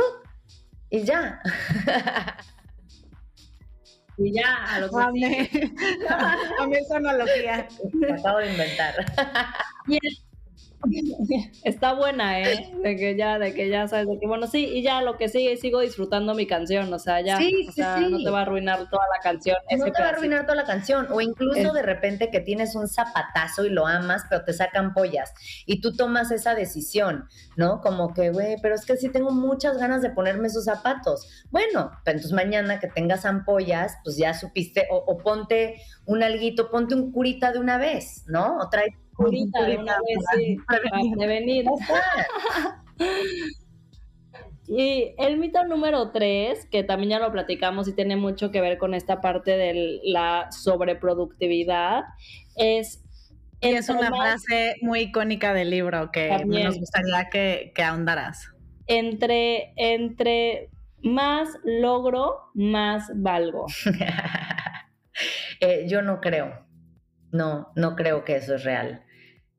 y ya. Y ya, a lo que a mí, a mí esa analogía. acabo de inventar. Está buena, ¿eh? De que ya, de que ya sabes, de que bueno, sí, y ya lo que sigue, sigo disfrutando mi canción, o sea, ya, o sea, no te va a arruinar toda la canción. No te va a arruinar toda la canción, o incluso de repente que tienes un zapatazo y lo amas, pero te sacan pollas, y tú tomas esa decisión, ¿no? Como que, güey, pero es que sí tengo muchas ganas de ponerme esos zapatos. Bueno, pero entonces mañana que tengas ampollas, pues ya supiste, o, o ponte un alguito, ponte un curita de una vez, ¿no? O trae de una vez, sí, prevenir. Y el mito número tres, que también ya lo platicamos y tiene mucho que ver con esta parte de la sobreproductividad, es... es una frase muy icónica del libro que nos gustaría que, que ahondaras. Entre, entre más logro, más valgo. Eh, yo no creo. No, no creo que eso es real.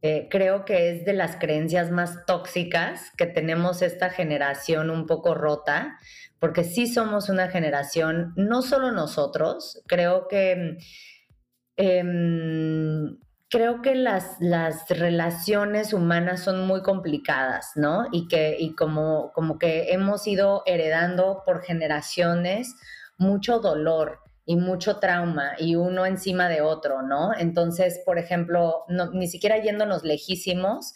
eh, creo que es de las creencias más tóxicas que tenemos esta generación un poco rota, porque sí somos una generación, no solo nosotros, creo que... Em, creo que las, las, relaciones humanas son muy complicadas, ¿no? Y que y como, como que hemos ido heredando por generaciones mucho dolor y mucho trauma y uno encima de otro, ¿no? Entonces, por ejemplo, ni siquiera yéndonos lejísimos,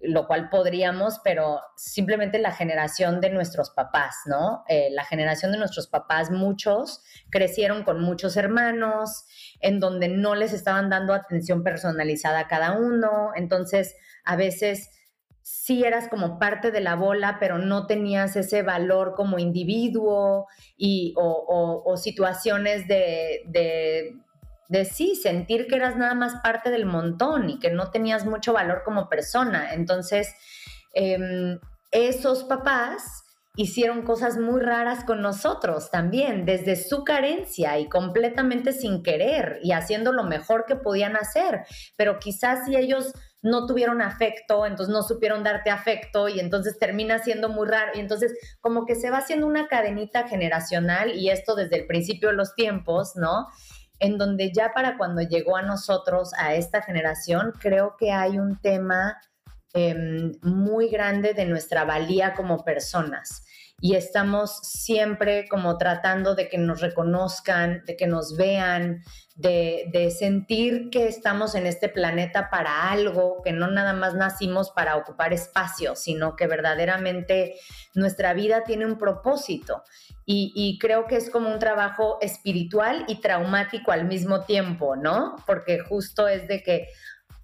lo cual podríamos, pero simplemente la generación de nuestros papás, ¿no? Eh, la generación de nuestros papás, muchos crecieron con muchos hermanos, en donde no les estaban dando atención personalizada a cada uno, entonces a veces sí eras como parte de la bola, pero no tenías ese valor como individuo y, o, situaciones de, de, sí, sentir que eras nada más parte del montón y que no tenías mucho valor como persona. Entonces, em, esos papás hicieron cosas muy raras con nosotros también, desde su carencia y completamente sin querer y haciendo lo mejor que podían hacer. Pero quizás si ellos no tuvieron afecto, entonces no supieron darte afecto y entonces termina siendo muy raro. Y entonces como que se va haciendo una cadenita generacional y esto desde el principio de los tiempos, ¿no? En donde ya para cuando llegó a nosotros, a esta generación, creo que hay un tema em, muy grande de nuestra valía como personas y estamos siempre como tratando de que nos reconozcan, de que nos vean, de, de, sentir que estamos en este planeta para algo, que no nada más nacimos para ocupar espacio, sino que verdaderamente nuestra vida tiene un propósito. Y, y, creo que es como un trabajo espiritual y traumático al mismo tiempo, ¿no? Porque justo es de que,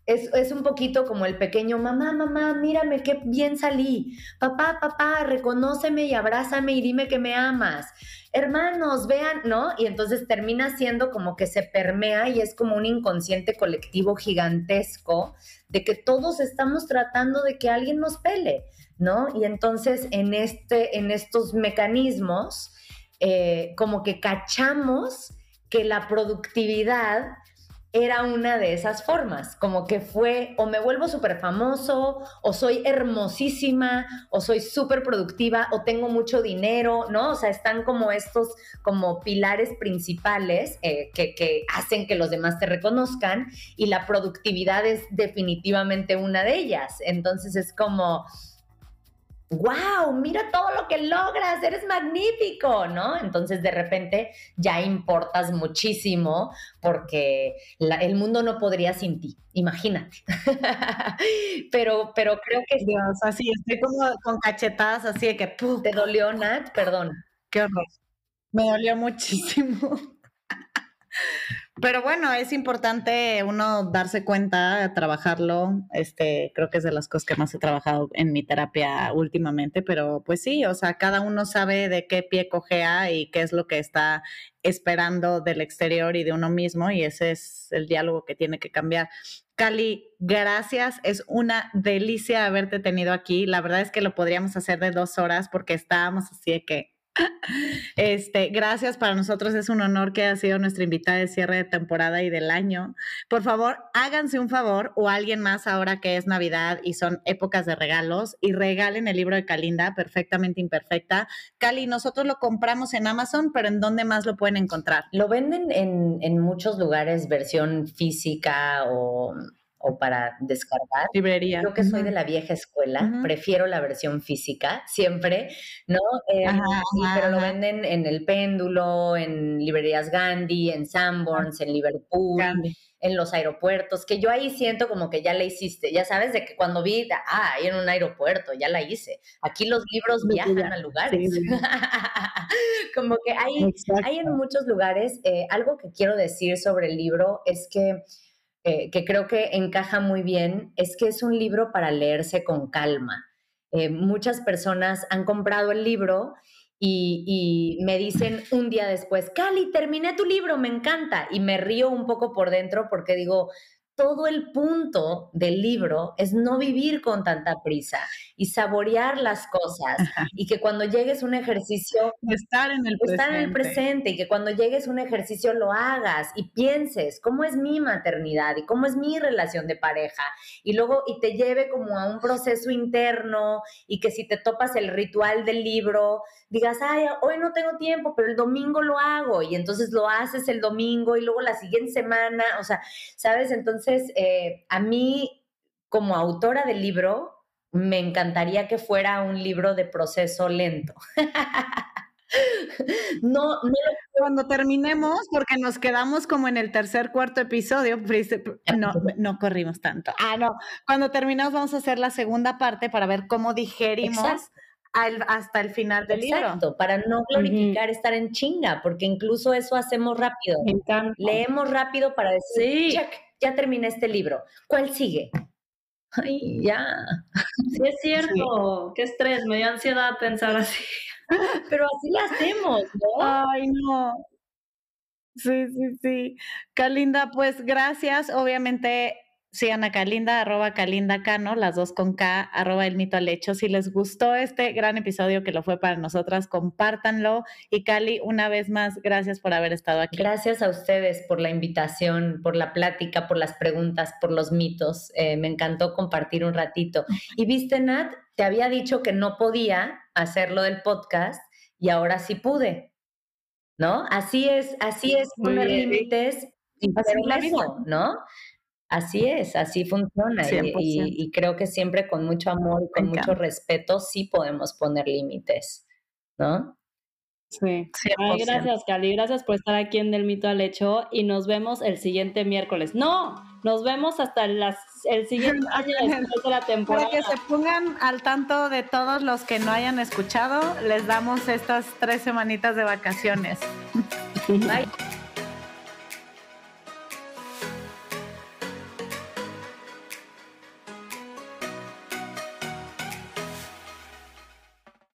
es, un poquito como el pequeño, mamá, mamá, mírame qué bien salí. Papá, papá, reconóceme y abrázame y dime que me amas. Hermanos, vean, ¿no? Y entonces termina siendo como que se permea y es como un inconsciente colectivo gigantesco de que todos estamos tratando de que alguien nos pele, ¿no? Y entonces en, este, en estos mecanismos, eh, como que cachamos que la productividad era una de esas formas, como que fue o me vuelvo súper famoso, o soy hermosísima, o soy súper productiva, o tengo mucho dinero, ¿no? O sea, están como estos como pilares principales eh, que, que hacen que los demás te reconozcan y la productividad es definitivamente una de ellas. Entonces es como wow, mira todo lo que logras, eres magnífico, ¿no? Entonces de repente ya importas muchísimo porque el mundo no podría sin ti, imagínate. pero, pero creo que... Dios, así, estoy como con cachetadas así de que... ¿Te dolió, Nat? Perdón. Qué horror. Me dolió muchísimo. Pero bueno, es importante uno darse cuenta, trabajarlo. Este, creo que es de las cosas que más he trabajado en mi terapia últimamente, pero pues sí, o sea, cada uno sabe de qué pie cojea y qué es lo que está esperando del exterior y de uno mismo, y ese es el diálogo que tiene que cambiar. Cali, gracias. Es una delicia haberte tenido aquí. La verdad es que lo podríamos hacer de dos horas porque estábamos así de que este, gracias para nosotros, es un honor que haya sido nuestra invitada de cierre de temporada y del año. Por favor, háganse un favor o alguien más ahora que es Navidad y son épocas de regalos y regalen el libro de Calinda, perfectamente imperfecta. Cali, nosotros lo compramos en Amazon, pero ¿en dónde más lo pueden encontrar? Lo venden en, en muchos lugares, versión física o o para descargar. Librería. Creo que soy de la vieja escuela, prefiero la versión física, siempre, ¿no? Eh, sí, pero lo venden en El Péndulo, en librerías Gandhi, en Sanborns, en Liverpool. en los aeropuertos, que yo ahí siento como que ya la hiciste, ya sabes, de que cuando vi, ah, ahí en un aeropuerto, ya la hice. Aquí los libros viajan a lugares. como que hay, hay en muchos lugares. Eh, algo que quiero decir sobre el libro es que eh, que creo que encaja muy bien es que es un libro para leerse con calma. Eh, muchas personas han comprado el libro y, me dicen un día después, Cali, terminé tu libro, me encanta. Y me río un poco por dentro porque digo, todo el punto del libro es no vivir con tanta prisa y saborear las cosas y que cuando llegues un ejercicio estar en el estar presente. en el presente y que cuando llegues un ejercicio lo hagas y pienses cómo es mi maternidad y cómo es mi relación de pareja y luego y te lleve como a un proceso interno y que si te topas el ritual del libro digas, ay, hoy no tengo tiempo, pero el domingo lo hago y entonces lo haces el domingo y luego la siguiente semana, o sea, ¿sabes? Entonces, eh, a mí, como autora del libro, me encantaría que fuera un libro de proceso lento. no, no Cuando terminemos, porque nos quedamos como en el tercer, cuarto episodio, no, no corrimos tanto. Ah, no. Cuando terminamos vamos a hacer la segunda parte para ver cómo digerimos al, hasta el final del Exacto, libro. para no glorificar uh -huh. estar en chinga, porque incluso eso hacemos rápido. Leemos rápido para decir, sí. ya terminé este libro. ¿Cuál sigue? Ay, ya. Sí, es cierto. Sí. Qué estrés, me dio ansiedad pensar así. Pero así lo hacemos, ¿no? Ay, no. Sí, sí, sí. Kalinda, pues gracias. Obviamente sigan a Kalinda, arroba Kalinda Cano, las dos con K, arroba el mito al hecho. Si les gustó este gran episodio que lo fue para nosotras, compártanlo. Y Cali, una vez más, gracias por haber estado aquí. Gracias a ustedes por la invitación, por la plática, por las preguntas, por los mitos. Eh, me encantó compartir un ratito. Y viste, Nat, te había dicho que no podía hacerlo del podcast y ahora sí pude. ¿No? Así es, así es poner límites y eso, ¿no? Así es, así funciona y, y, y, creo que siempre con mucho amor y con mucho respeto sí podemos poner límites, ¿no? Sí. Ay, gracias, Cali. Gracias por estar aquí en Del Mito al Hecho y nos vemos el siguiente miércoles. No, nos vemos hasta las, el siguiente año después de la temporada. Para que se pongan al tanto de todos los que no hayan escuchado, les damos estas tres semanitas de vacaciones. Bye.